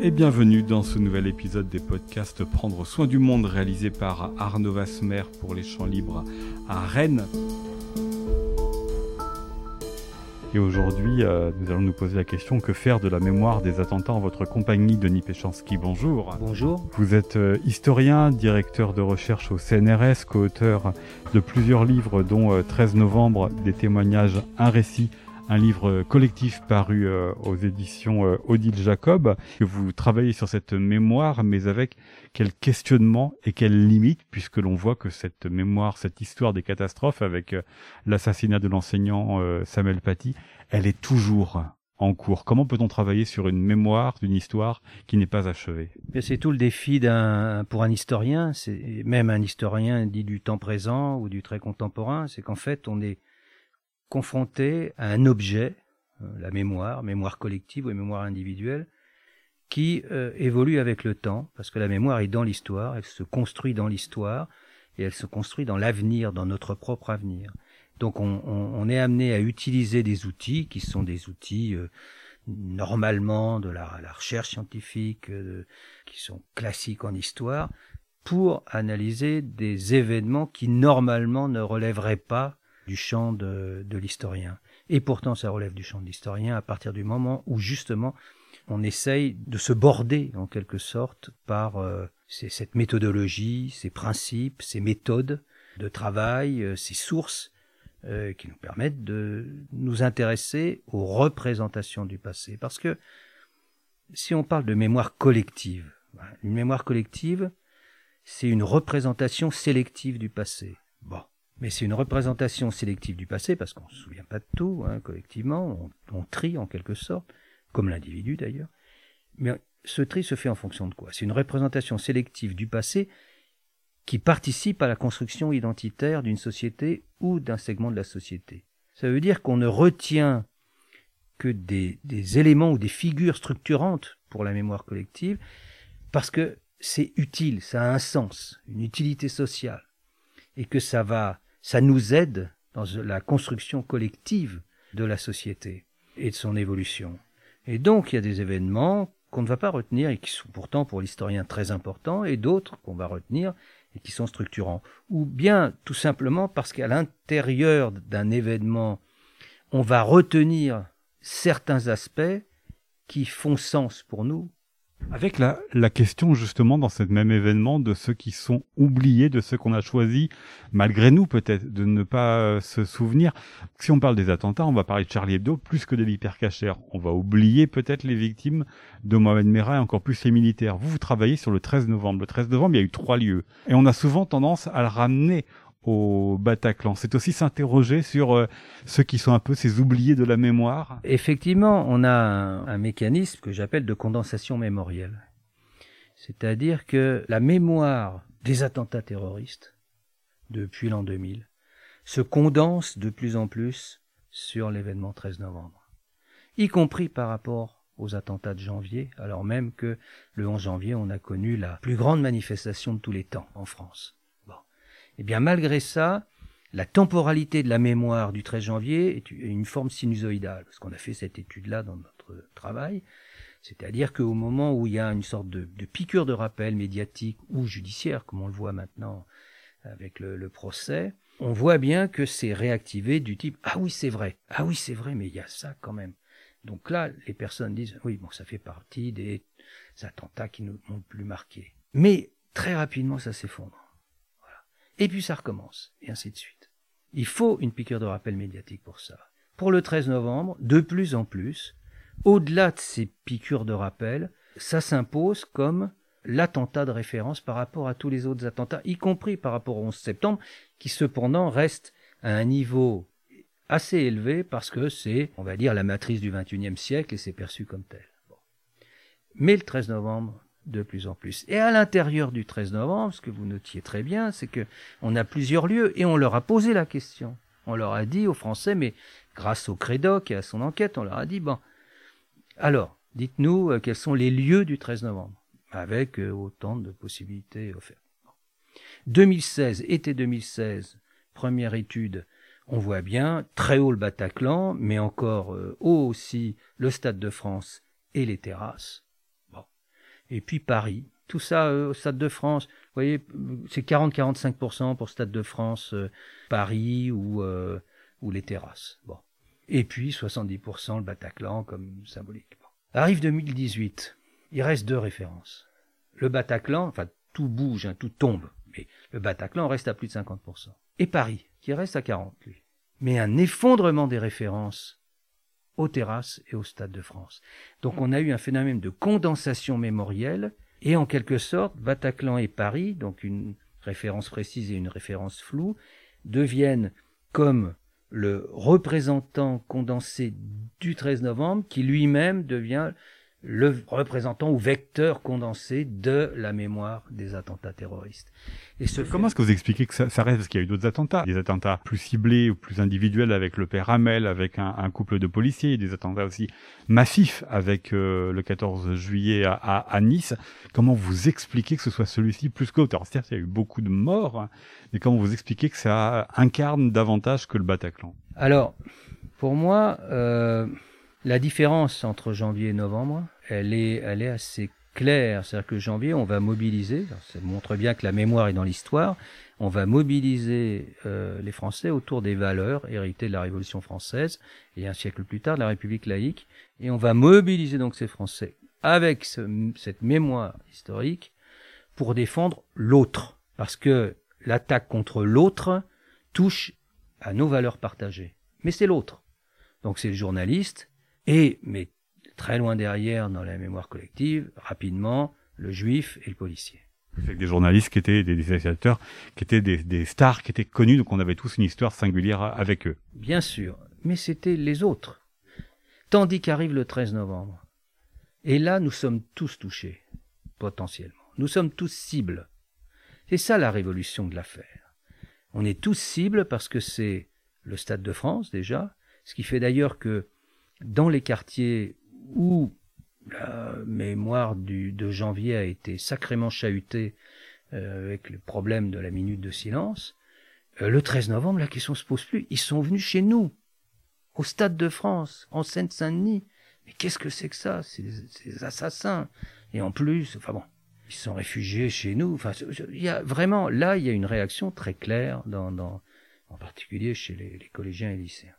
et bienvenue dans ce nouvel épisode des podcasts Prendre soin du monde réalisé par Arnaud Vasmer pour les champs libres à Rennes. Et aujourd'hui, euh, nous allons nous poser la question que faire de la mémoire des attentats en votre compagnie, Denis Péchanski? Bonjour. Bonjour. Vous êtes euh, historien, directeur de recherche au CNRS, co-auteur de plusieurs livres, dont 13 euh, novembre, des témoignages, un récit un livre collectif paru euh, aux éditions euh, Odile Jacob, que vous travaillez sur cette mémoire, mais avec quel questionnement et quelles limites, puisque l'on voit que cette mémoire, cette histoire des catastrophes avec euh, l'assassinat de l'enseignant Samuel Paty, elle est toujours en cours. Comment peut-on travailler sur une mémoire d'une histoire qui n'est pas achevée? C'est tout le défi d'un pour un historien, c'est même un historien dit du temps présent ou du très contemporain, c'est qu'en fait on est confronté à un objet, euh, la mémoire, mémoire collective ou mémoire individuelle, qui euh, évolue avec le temps, parce que la mémoire est dans l'histoire, elle se construit dans l'histoire, et elle se construit dans l'avenir, dans notre propre avenir. Donc on, on, est amené à utiliser des outils qui sont des outils euh, normalement de la, la recherche scientifique, qui sont classiques en histoire, pour analyser des événements qui normalement ne relèveraient pas du champ de, l'historien. Et pourtant, ça relève du champ de l'historien à partir du moment où justement on essaye de se border en quelque sorte par euh, cette méthodologie, ces principes, ces méthodes de travail, euh, ces sources euh, qui nous permettent de nous intéresser aux représentations du passé. Parce que si on parle de mémoire collective, une mémoire collective, c'est une représentation sélective du passé. Bon, mais c'est une représentation sélective du passé, parce qu'on ne se souvient pas de tout, hein, collectivement, on, trie en quelque sorte, comme l'individu d'ailleurs. Mais ce tri se fait en fonction de quoi? C'est une représentation sélective du passé qui participe à la construction identitaire d'une société ou d'un segment de la société. Ça veut dire qu'on ne retient que des, des éléments ou des figures structurantes pour la mémoire collective, parce que c'est utile, ça a un sens, une utilité sociale, et que ça va ça nous aide dans la construction collective de la société et de son évolution. Et donc il y a des événements qu'on ne va pas retenir et qui sont pourtant pour l'historien très importants, et d'autres qu'on va retenir et qui sont structurants. Ou bien tout simplement parce qu'à l'intérieur d'un événement, on va retenir certains aspects qui font sens pour nous avec la, la, question justement dans ce même événement de ceux qui sont oubliés, de ceux qu'on a choisi, malgré nous peut-être, de ne pas euh, se souvenir. Si on parle des attentats, on va parler de Charlie Hebdo plus que de l'hypercachère. On va oublier peut-être les victimes de Mohamed Merah et encore plus les militaires. Vous, vous travaillez sur le 13 novembre. Le 13 novembre, il y a eu trois lieux. Et on a souvent tendance à le ramener au Bataclan. C'est aussi s'interroger sur euh, ceux qui sont un peu ces oubliés de la mémoire. Effectivement, on a un, mécanisme que j'appelle de condensation mémorielle. C'est-à-dire que la mémoire des attentats terroristes, depuis l'an 2000, se condense de plus en plus sur l'événement 13 novembre, y compris par rapport aux attentats de janvier, alors même que le 11 janvier, on a connu la plus grande manifestation de tous les temps en France. Eh bien, malgré ça, la temporalité de la mémoire du 13 janvier est une forme sinusoïdale, parce qu'on a fait cette étude-là dans notre travail. C'est-à-dire qu'au moment où il y a une sorte de, piqûre de rappel médiatique ou judiciaire, comme on le voit maintenant avec le, procès, on voit bien que c'est réactivé du type Ah oui, c'est vrai, ah oui, c'est vrai, mais il y a ça quand même. Donc là, les personnes disent Oui, bon, ça fait partie des attentats qui nous ont plus marqués. Mais très rapidement, ça s'effondre et puis ça recommence, et ainsi de suite. Il faut une piqûre de rappel médiatique pour ça. Pour le 13 novembre, de plus en plus, au-delà de ces piqûres de rappel, ça s'impose comme l'attentat de référence par rapport à tous les autres attentats, y compris par rapport au 11 septembre, qui cependant reste à un niveau assez élevé parce que c'est, on va dire, la matrice du XXIe siècle et c'est perçu comme tel. Mais le 13 novembre, de plus en plus. Et à l'intérieur du 13 novembre, ce que vous notiez très bien, c'est que on a plusieurs lieux et on leur a posé la question. On leur a dit aux Français, mais grâce au Crédoc et à son enquête, on leur a dit bon, alors, dites-nous euh, quels sont les lieux du 13 novembre, avec euh, autant de possibilités offertes. 2016, été 2016, première étude, on voit bien très haut le Bataclan, mais encore euh, haut aussi le Stade de France et les terrasses. Et puis Paris. Tout ça au Stade de France. Vous voyez, c'est 40-45% pour Stade de France, Paris ou, ou les terrasses. Bon. Et puis 70% le Bataclan comme symbolique. Arrive 2018. Il reste deux références. Le Bataclan, enfin tout bouge, hein, tout tombe, mais le Bataclan reste à plus de 50%. Et Paris, qui reste à 40, lui. Mais un effondrement des références aux terrasses et au Stade de France. Donc on a eu un phénomène de condensation mémorielle, et en quelque sorte, Bataclan et Paris, donc une référence précise et une référence floue, deviennent comme le représentant condensé du 13 novembre, qui lui-même devient le représentant ou vecteur condensé de la mémoire des attentats terroristes. Et ce Comment est-ce que vous expliquez que ça, reste Parce qu'il y a eu d'autres attentats, des attentats plus ciblés ou plus individuels avec le père Hamel, avec un, couple de policiers, des attentats aussi massifs avec euh, le 14 juillet à, Nice. Comment vous expliquez que ce soit celui-ci plus que Alors certes, il y a eu beaucoup de morts, hein, mais comment vous expliquez que ça incarne davantage que le Bataclan? Alors, pour moi... Euh la différence entre janvier et novembre, elle est, assez claire. C'est-à-dire que janvier, on va mobiliser, ça montre bien que la mémoire est dans l'histoire, on va mobiliser euh, les Français autour des valeurs héritées de la Révolution française et un siècle plus tard de la République laïque, et on va mobiliser donc ces Français avec cette mémoire historique pour défendre l'autre, parce que l'attaque contre l'autre touche à nos valeurs partagées. Mais c'est l'autre. Donc c'est le journaliste, et, mais très loin derrière, dans la mémoire collective, rapidement, le juif et le policier. Avec des journalistes qui étaient des dessinateur, qui étaient des, stars, qui étaient connus, donc on avait tous une histoire singulière avec eux. Bien sûr, mais c'était les autres. Tandis qu'arrive le 13 novembre. Et là, nous sommes tous touchés, potentiellement. Nous sommes tous cibles. C'est ça la révolution de l'affaire. On est tous cibles parce que c'est le Stade de France déjà, ce qui fait d'ailleurs que dans les quartiers où la mémoire du, de janvier a été sacrément chahutée euh, avec le problème de la minute de silence, euh, le 13 novembre, la question se pose plus. Ils sont venus chez nous, au Stade de France, en Seine-Saint-Denis. Mais qu'est-ce que c'est que ça C'est des assassins? Et en plus, enfin bon, ils sont réfugiés chez nous. Enfin, il y a vraiment, là, il y a une réaction très claire, dans, dans en particulier chez les, les collégiens et lycéens.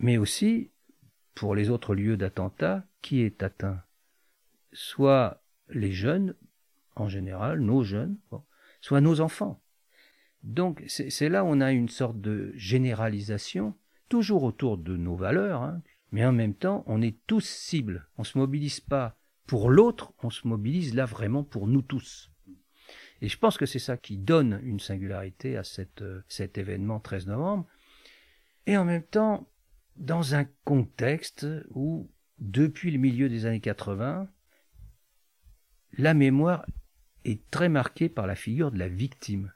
Mais aussi, pour les autres lieux d'attentat, qui est atteint Soit les jeunes, en général, nos jeunes, soit nos enfants. Donc c'est là où on a une sorte de généralisation, toujours autour de nos valeurs, hein, mais en même temps, on est tous cibles. On ne se mobilise pas pour l'autre, on se mobilise là vraiment pour nous tous. Et je pense que c'est ça qui donne une singularité à euh, cet événement 13 novembre. Et en même temps, dans un contexte où, depuis le milieu des années 80, la mémoire est très marquée par la figure de la victime.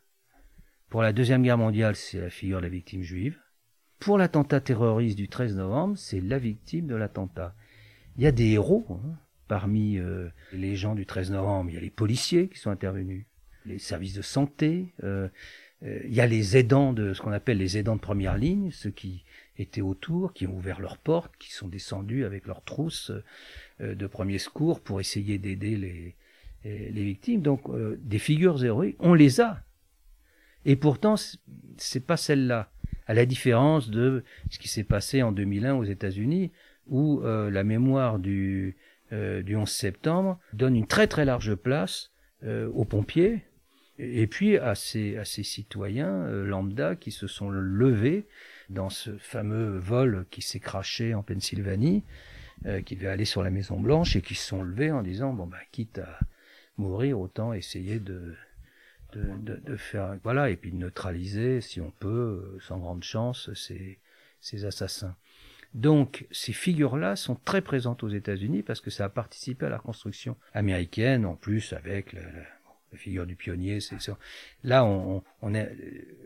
Pour la Deuxième Guerre mondiale, c'est la figure de la victime juive. Pour l'attentat terroriste du 13 novembre, c'est la victime de l'attentat. Il y a des héros hein. parmi euh, les gens du 13 novembre. Il y a les policiers qui sont intervenus, les services de santé. Euh, euh, il y a les aidants de ce qu'on appelle les aidants de première ligne, ceux qui étaient autour, qui ont ouvert leurs portes, qui sont descendus avec leurs trousses euh, de premier secours pour essayer d'aider les, les victimes. Donc euh, des figures héroïques, on les a. Et pourtant, c'est pas celle-là. À la différence de ce qui s'est passé en 2001 aux États-Unis, où euh, la mémoire du, du 11 septembre donne une très très large place aux pompiers, et puis à ces, à ces citoyens lambda qui se sont levés dans ce fameux vol qui s'est craché en Pennsylvanie, euh, qui devait aller sur la Maison Blanche et qui se sont levés en disant bon ben quitte à mourir autant essayer de de, de, faire voilà et puis de neutraliser si on peut euh, sans grande chance ces ces assassins. Donc ces figures-là sont très présentes aux États-Unis parce que ça a participé à la construction américaine en plus avec la, la figure du pionnier. C'est là on, on est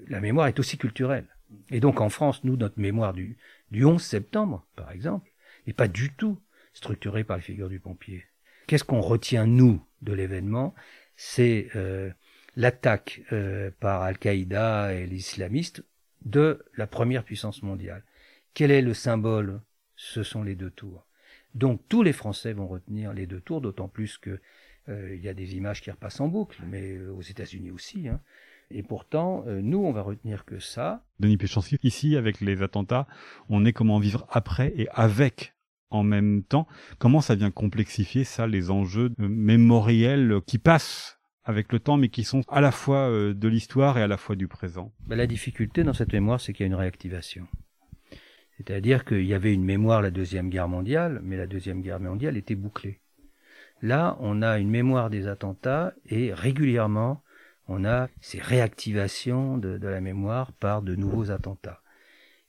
la mémoire est aussi culturelle. Et donc en France, nous, notre mémoire du, du 11 septembre, par exemple, n'est pas du tout structurée par les figures du pompier. Qu'est-ce qu'on retient, nous, de l'événement? C'est euh, l'attaque euh, par Al-Qaïda et les islamistes de la première puissance mondiale. Quel est le symbole? Ce sont les deux tours. Donc tous les Français vont retenir les deux tours, d'autant plus que il y a des images qui repassent en boucle, mais aux États-Unis aussi. Hein. Et pourtant, nous, on va retenir que ça. Denis Péchancy, ici, avec les attentats, on est comment vivre après et avec en même temps. Comment ça vient complexifier ça, les enjeux mémoriels qui passent avec le temps, mais qui sont à la fois euh, de l'histoire et à la fois du présent? Ben, La difficulté dans cette mémoire, c'est qu'il y a une réactivation. C'est-à-dire qu'il y avait une mémoire la Deuxième Guerre mondiale, mais la Deuxième Guerre mondiale était bouclée. Là, on a une mémoire des attentats et régulièrement, on a ces réactivations de, de la mémoire par de nouveaux attentats.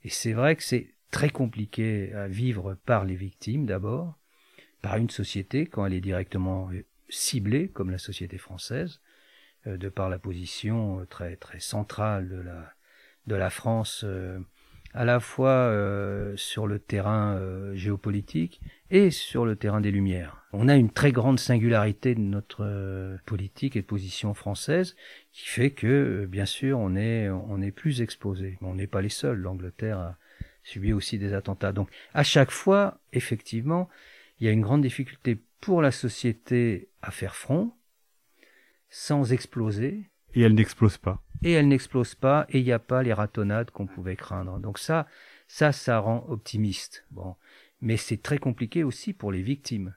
Et c'est vrai que c'est très compliqué à vivre par les victimes d'abord, par une société quand elle est directement ciblée, comme la société française, euh, de par la position euh, très très centrale de la de la France, euh, à la fois sur le terrain géopolitique et sur le terrain des Lumières. On a une très grande singularité de notre politique et de position française qui fait que, bien sûr, on est on est plus exposé. On n'est pas les seuls. L'Angleterre a subi aussi des attentats. Donc à chaque fois, effectivement, il y a une grande difficulté pour la société à faire front sans exploser. Et elle n'explose pas. Et elle n'explose pas et il n'y a pas les ratonnades qu'on pouvait craindre. Donc ça, ça, ça rend optimiste. Bon, mais c'est très compliqué aussi pour les victimes.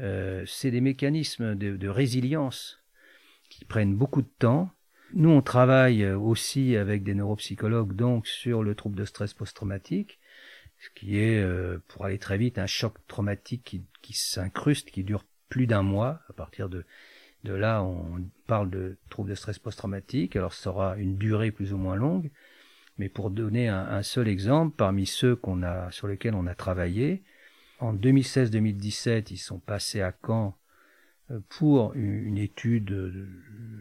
Euh, c'est des mécanismes de, résilience qui prennent beaucoup de temps nous, on travaille aussi avec des neuropsychologues donc sur le trouble de stress post-traumatique, ce qui est, euh, pour aller très vite, un choc traumatique qui s'incruste, qui dure plus d'un mois. À partir de, de là, on parle de trouble de stress post-traumatique. Alors, ça aura une durée plus ou moins longue. Mais pour donner un, seul exemple, parmi ceux qu'on a, sur lesquels on a travaillé, en 2016-2017, ils sont passés à Caen pour une étude euh,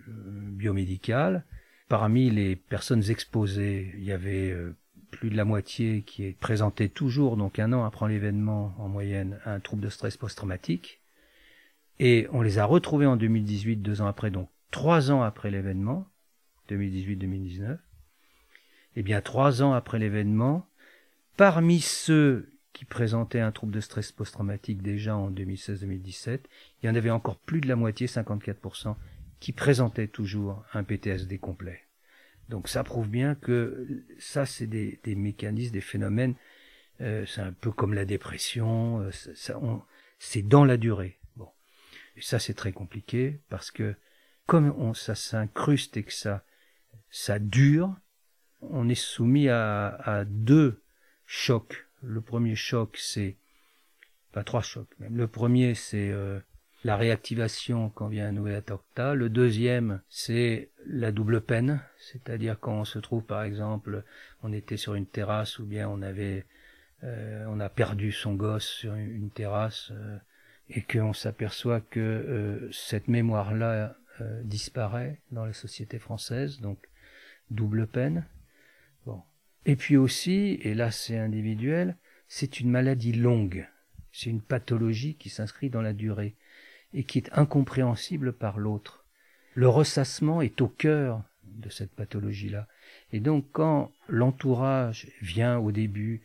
biomédicale. Parmi les personnes exposées, il y avait euh, plus de la moitié qui présentait toujours, donc un an après l'événement en moyenne, un trouble de stress post-traumatique. Et on les a retrouvés en 2018, deux ans après, donc trois ans après l'événement, 2018-2019. Eh bien, trois ans après l'événement, parmi ceux qui présentaient un trouble de stress post-traumatique déjà en 2016-2017, il y en avait encore plus de la moitié, 54%, qui présentaient toujours un PTSD complet. Donc ça prouve bien que ça, c'est des, mécanismes, des phénomènes, euh, c'est un peu comme la dépression, euh, ça, c'est dans la durée. Et ça, c'est très compliqué parce que comme on, ça s'incruste et que ça, ça dure, on est soumis à, à deux chocs le premier choc, c'est pas trois chocs même. Le premier, c'est euh, la réactivation quand vient un nouvel attentat. Le deuxième, c'est la double peine, c'est-à-dire quand on se trouve, par exemple, on était sur une terrasse ou bien on avait, euh, on a perdu son gosse sur une, terrasse euh, et qu'on s'aperçoit que cette mémoire-là disparaît dans la société française, donc double peine. Et puis aussi, et là c'est individuel, c'est une maladie longue, c'est une pathologie qui s'inscrit dans la durée et qui est incompréhensible par l'autre. Le ressassement est au cœur de cette pathologie-là. Et donc quand l'entourage vient au début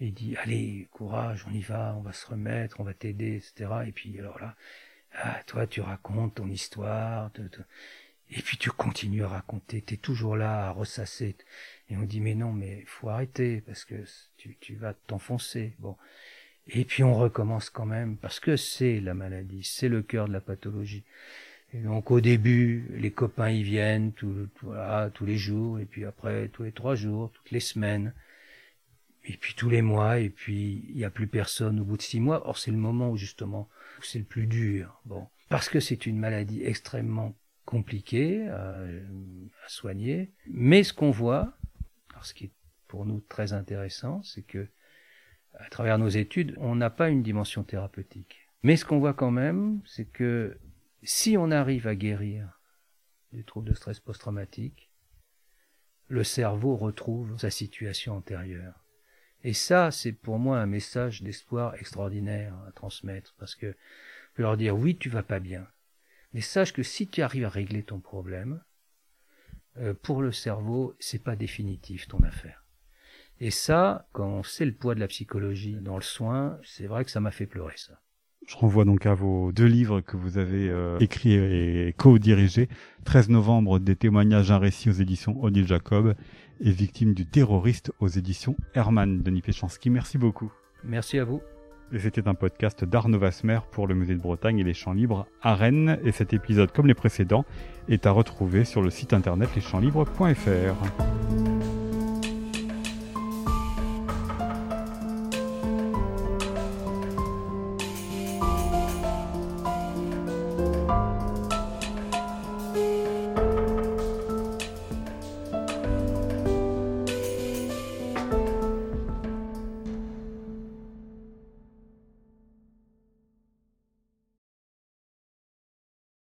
et dit allez courage on y va on va se remettre on va t'aider etc et puis alors là ah, toi tu racontes ton histoire et puis tu continues à raconter tu es toujours là à ressasser et on dit mais non, mais faut arrêter parce que tu, tu vas t'enfoncer. Bon. Et puis on recommence quand même parce que c'est la maladie, c'est le cœur de la pathologie. Et donc au début, les copains y viennent tout, voilà, tous les jours, et puis après tous les trois jours, toutes les semaines, et puis tous les mois, et puis il n'y a plus personne au bout de six mois. Or c'est le moment où justement où c'est le plus dur. Bon, parce que c'est une maladie extrêmement compliquée à, à soigner. Mais ce qu'on voit, ce qui est pour nous très intéressant, c'est que à travers nos études, on n'a pas une dimension thérapeutique. Mais ce qu'on voit quand même, c'est que si on arrive à guérir des troubles de stress post-traumatique, le cerveau retrouve sa situation antérieure. Et ça, c'est pour moi un message d'espoir extraordinaire à transmettre, parce que peux leur dire oui, tu vas pas bien, mais sache que si tu arrives à régler ton problème, euh, pour le cerveau, c'est pas définitif ton affaire. Et ça, quand on sait le poids de la psychologie dans le soin, c'est vrai que ça m'a fait pleurer ça. Je renvoie donc à vos deux livres que vous avez euh, écrits et co-dirigés. 13 novembre, des témoignages, un récit aux éditions Odile Jacob et Victime du terroriste aux éditions Hermann. Denis Péchanski, merci beaucoup. Merci à vous. Et c'était un podcast d'Arnaud Vasmer pour le Musée de Bretagne et les Champs Libres à Rennes. Et cet épisode, comme les précédents, est à retrouver sur le site internet leschampslibres.fr.